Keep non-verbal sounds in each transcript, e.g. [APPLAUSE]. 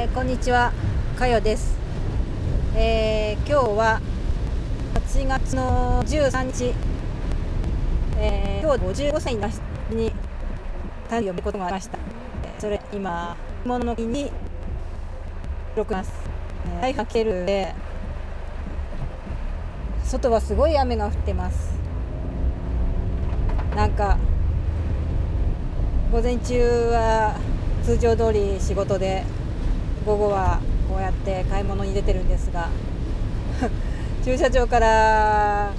えー、こんにちは、かよです、えー、今日は8月の13日、えー、今日55歳に誕生日ことがありました。それ今物の日に録ます、えー、台風来てる。で外はすごい雨が降ってます。なんか午前中は通常通り仕事で午後はこうやって買い物に出てるんですが [LAUGHS] 駐車場から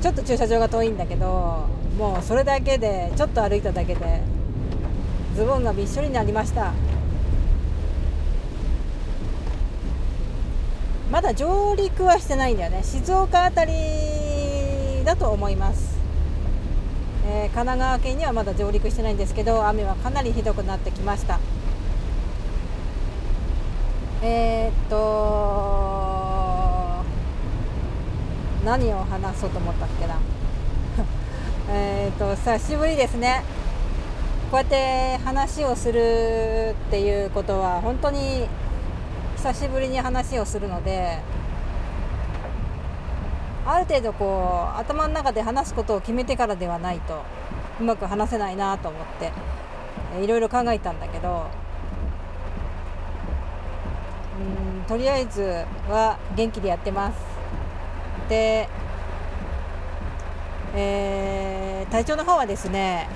ちょっと駐車場が遠いんだけどもうそれだけでちょっと歩いただけでズボンがびっしょりになりました。まだ上陸はしてないんだよね。静岡辺りだと思います、神奈川県にはまだ上陸してないんですけど雨はかなりひどくなってきました。えー、っと何を話そうと思ったっけな。[LAUGHS] えっと久しぶりですね。こうやって話をするっていうことは本当に久しぶりに話をするのである程度こう頭の中で話すことを決めてからではないと。うまく話せないなと思っていろいろ考えたんだけどうんとりあえずは元気でやってます。で、えー、体調の方はですね、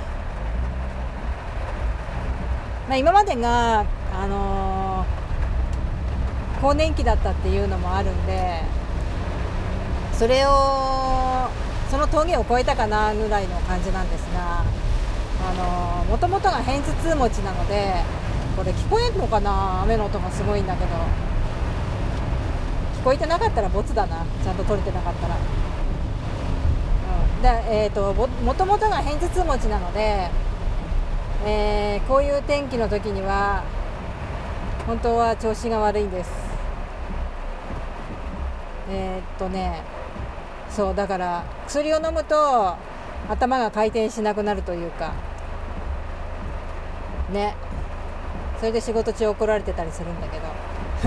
まあ、今までが、あのー、更年期だったっていうのもあるんでそれをその峠を越えたかなぐらいの感じなんですがもともとが偏頭痛持ちなのでこれ聞こえんのかな雨の音がすごいんだけど聞こえてなかったらボツだな。ちゃんと取れてなかったら。うん、でえーと、もともとが偏頭痛持ちなので、えー、こういう天気の時には本当は調子が悪いんです。えー、っとねそうだから薬を飲むと頭が回転しなくなるというか。ね。それで仕事中怒られてたりするんだけど。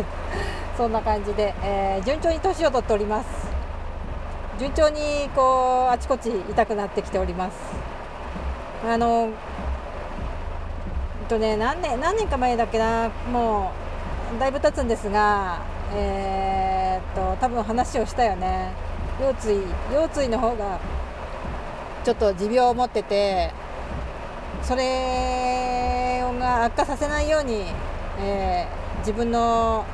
[LAUGHS] そんな感じで、えー、順調に年を取っております。順調にこうあちこち痛くなってきております。あのとね何年何年か前だっけな。もうだいぶ経つんですがえー、っと多分話をしたよね。腰椎腰椎の方がちょっと持病を持っててそれが悪化させないように、えー、自分の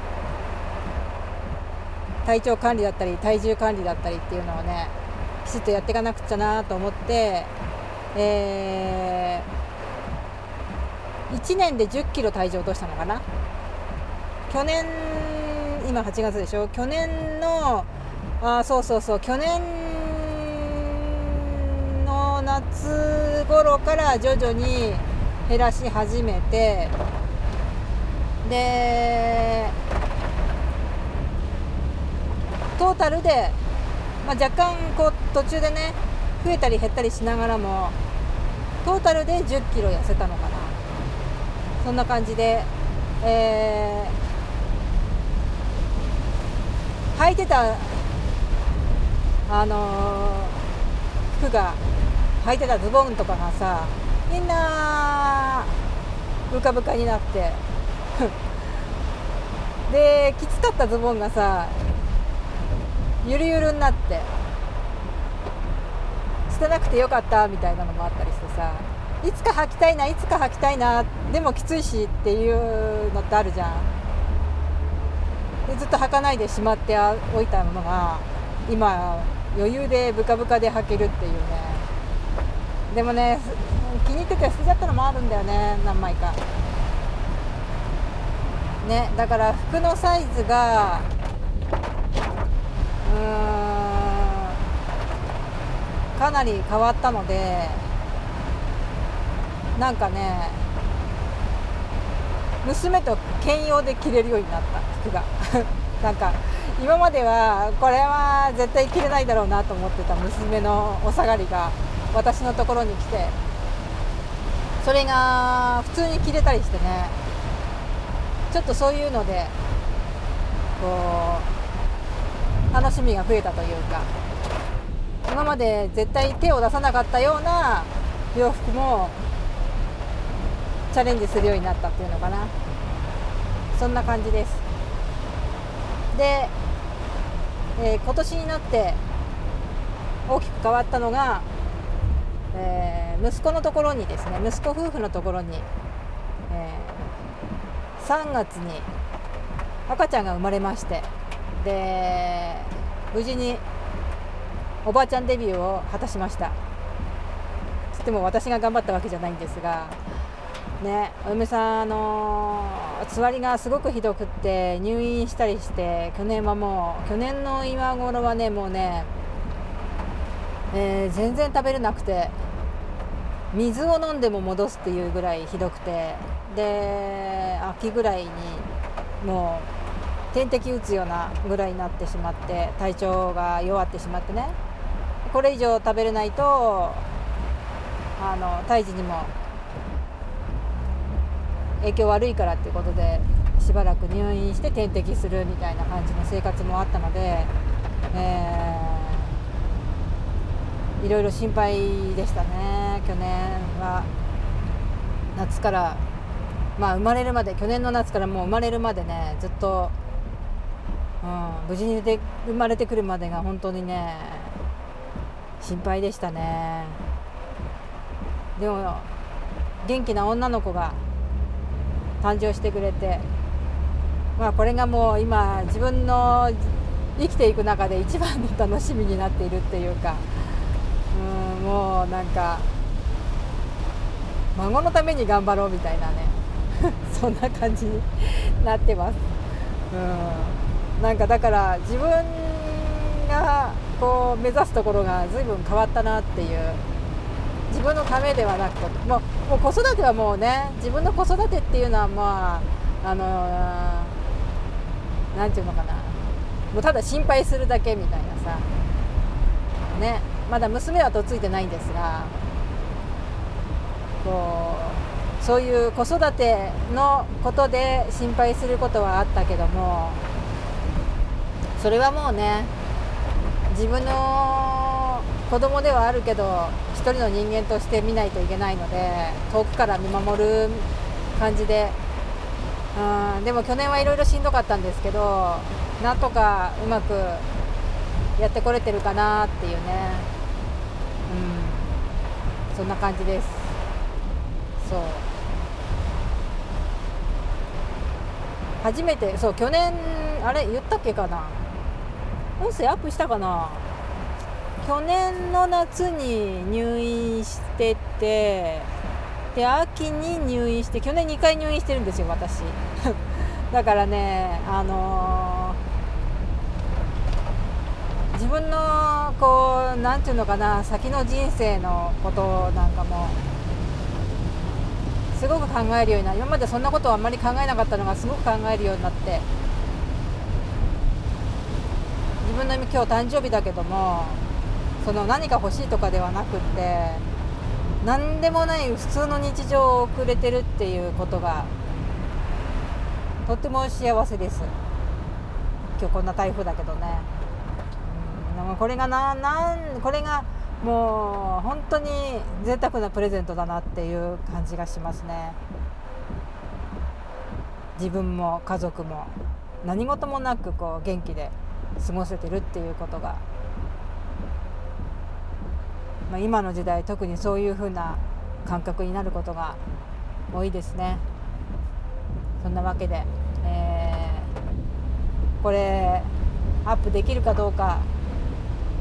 体調管理だったり体重管理だったりっていうのをねきちっとやっていかなくちゃなと思って、えー、1年で1 0キロ体重落としたのかな？去年今8月でしょ？去年のあそうそうそう。去年の夏頃から徐々に減らし始めてでトータルで、まあ、若干こう途中でね増えたり減ったりしながらもトータルで1 0キロ痩せたのかな。そんな感じで、えー、履いてたあのー、服が履いてたズボンとかがさみんなブカブカになって。[LAUGHS] できつかったズボンがさゆるゆるになって。捨てなくてよかったみたいなのもあったりしてさいつか履きたいないつか履きたいなでもきついしっていうのってあるじゃん。でずっと履かないでしまっておいたものが今余裕でブカブカで履けるっていうね。でもね気に入ってて捨てちゃったのもあるんだよね何枚か。ねだから服のサイズがうーんかなり変わったのでなんかね娘と兼用で着れるようになった服が。[LAUGHS] なんか今まではこれは絶対着れないだろうなと思ってた娘のお下がりが私のところに来てそれが普通に着れたりしてねちょっとそういうのでこう楽しみが増えたというか今まで絶対手を出さなかったような洋服もチャレンジするようになったっていうのかな。そんな感じです。で、えー、今年になって大きく変わったのが、えー、息子のところにですね息子夫婦のところに、えー、3月に赤ちゃんが生まれましてで無事におばあちゃんデビューを果たしました。つっても私が頑張ったわけじゃないんですがねお嫁さんあのつわりがすごくひどくって入院したりして去年はもう去年の今頃はねもうね、えー、全然食べれなくて水を飲んでも戻すっていうぐらいひどくてで秋ぐらいにもう点滴打つようなぐらいになってしまって体調が弱ってしまってね。これ以上食べれないとあの胎児にも影響悪いからっていうことでしばらく入院して点滴するみたいな感じの生活もあったので、えー、いろいろ心配でしたね。去年は夏からまあ生まれるまで去年の夏からもう生まれるまでねずっと、うん、無事にで生まれてくるまでが本当にね心配でしたね。でも元気な女の子が誕生してくれて、まあ、これがもう今自分の生きていく中で一番の楽しみになっているっていうか。うんもうなんか孫のために頑張ろうみたいなね。[LAUGHS] そんな感じになってます。うんなんかだから自分がこう目指すところが随分変わったなっていう自分のためではなくもうもう子育てはもうね自分の子育てっていうのはまああの何、て言うのかな。もうただ心配するだけみたいなさ。ねまだ娘はとついてないんですがこうそういう子育てのことで心配することはあったけどもそれはもうね自分の子供ではあるけど一人の人間として見ないといけないので遠くから見守る感じで。うんでも去年はいろいろしんどかったんですけどなんとかうまくやってこれてるかなっていうね。うんそんな感じです。そう。初めてそう去年あれ言ったっけかな？音声アップしたかな？去年の夏に入院しててで秋に入院して去年2回入院してるんですよ私。[LAUGHS] だからねあのー、自分のこう何て言うのかな先の人生のことなんかもすごく考えるようにな今までそんなことはあんまり考えなかったのがすごく考えるようになって。自分の今日誕生日だけどもその何か欲しいとかではなくって何でもない普通の日常を送れてるっていうことがとっても幸せです。今日こんな台風だけどね、うん、これがななんこれがもう本当に贅沢なプレゼントだなっていう感じがしますね。自分も家族も何事もなくこう元気で過ごせてるっていうことがまあ、今の時代特にそういう風な感覚になることが多いですね。そんなわけで、えー、これアップできるかどうか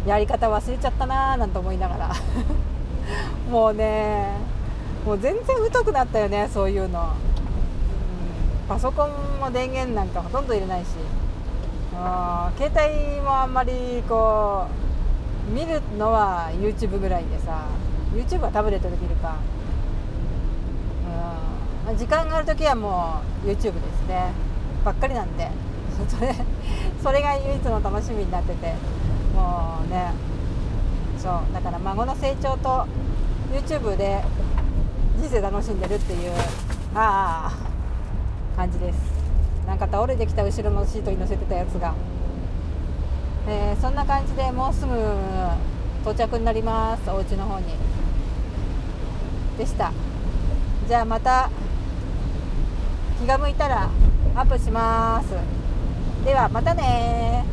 やり方忘れちゃったなーなんて思いながら。[LAUGHS] もうねもう全然太くなったよねそういうの、うん、パソコンも電源なんかほとんど入れないし。携帯もあんまりこう見るのは YouTube ぐらいでさ YouTube はタブレットで見るか。うん。時間がある時はもう YouTube ですね。ばっかりなんで。[LAUGHS] それそれが唯一の楽しみになってて。もうね。そう。だから孫の成長と YouTube で人生楽しんでるっていうああ感じです。なんか倒れてきた後ろのシートに乗せてたやつが、えー、そんな感じでもうすぐ到着になります。お家の方に。でした。じゃあまた気が向いたらアップします。ではまたね